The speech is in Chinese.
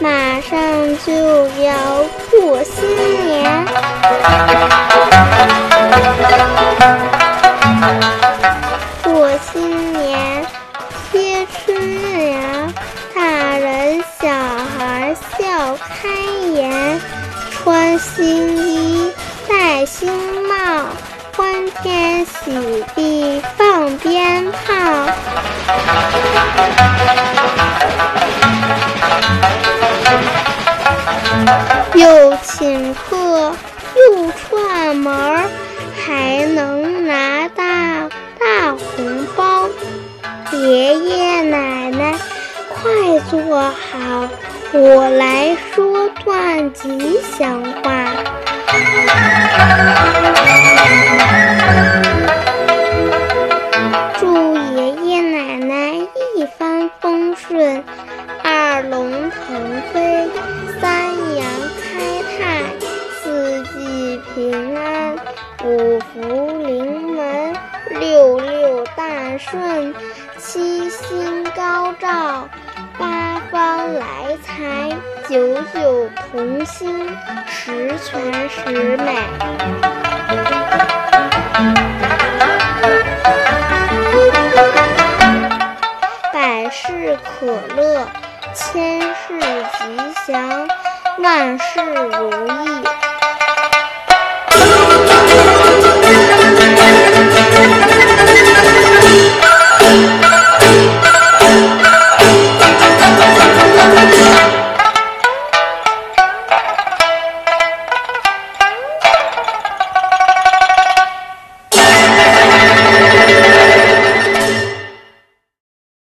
马上就要过新年。过新年贴春联大人小孩笑开颜穿新衣戴新帽欢天喜地放鞭炮。又请客，又串门，还能拿大大红包。爷爷奶奶，快坐好，我来说段吉祥话。祝爷爷奶奶一帆风顺，二龙腾飞，五福临门，六六大顺，七星高照，八方来财，九九同心，十全十美。百事可乐，千事吉祥，万事如意。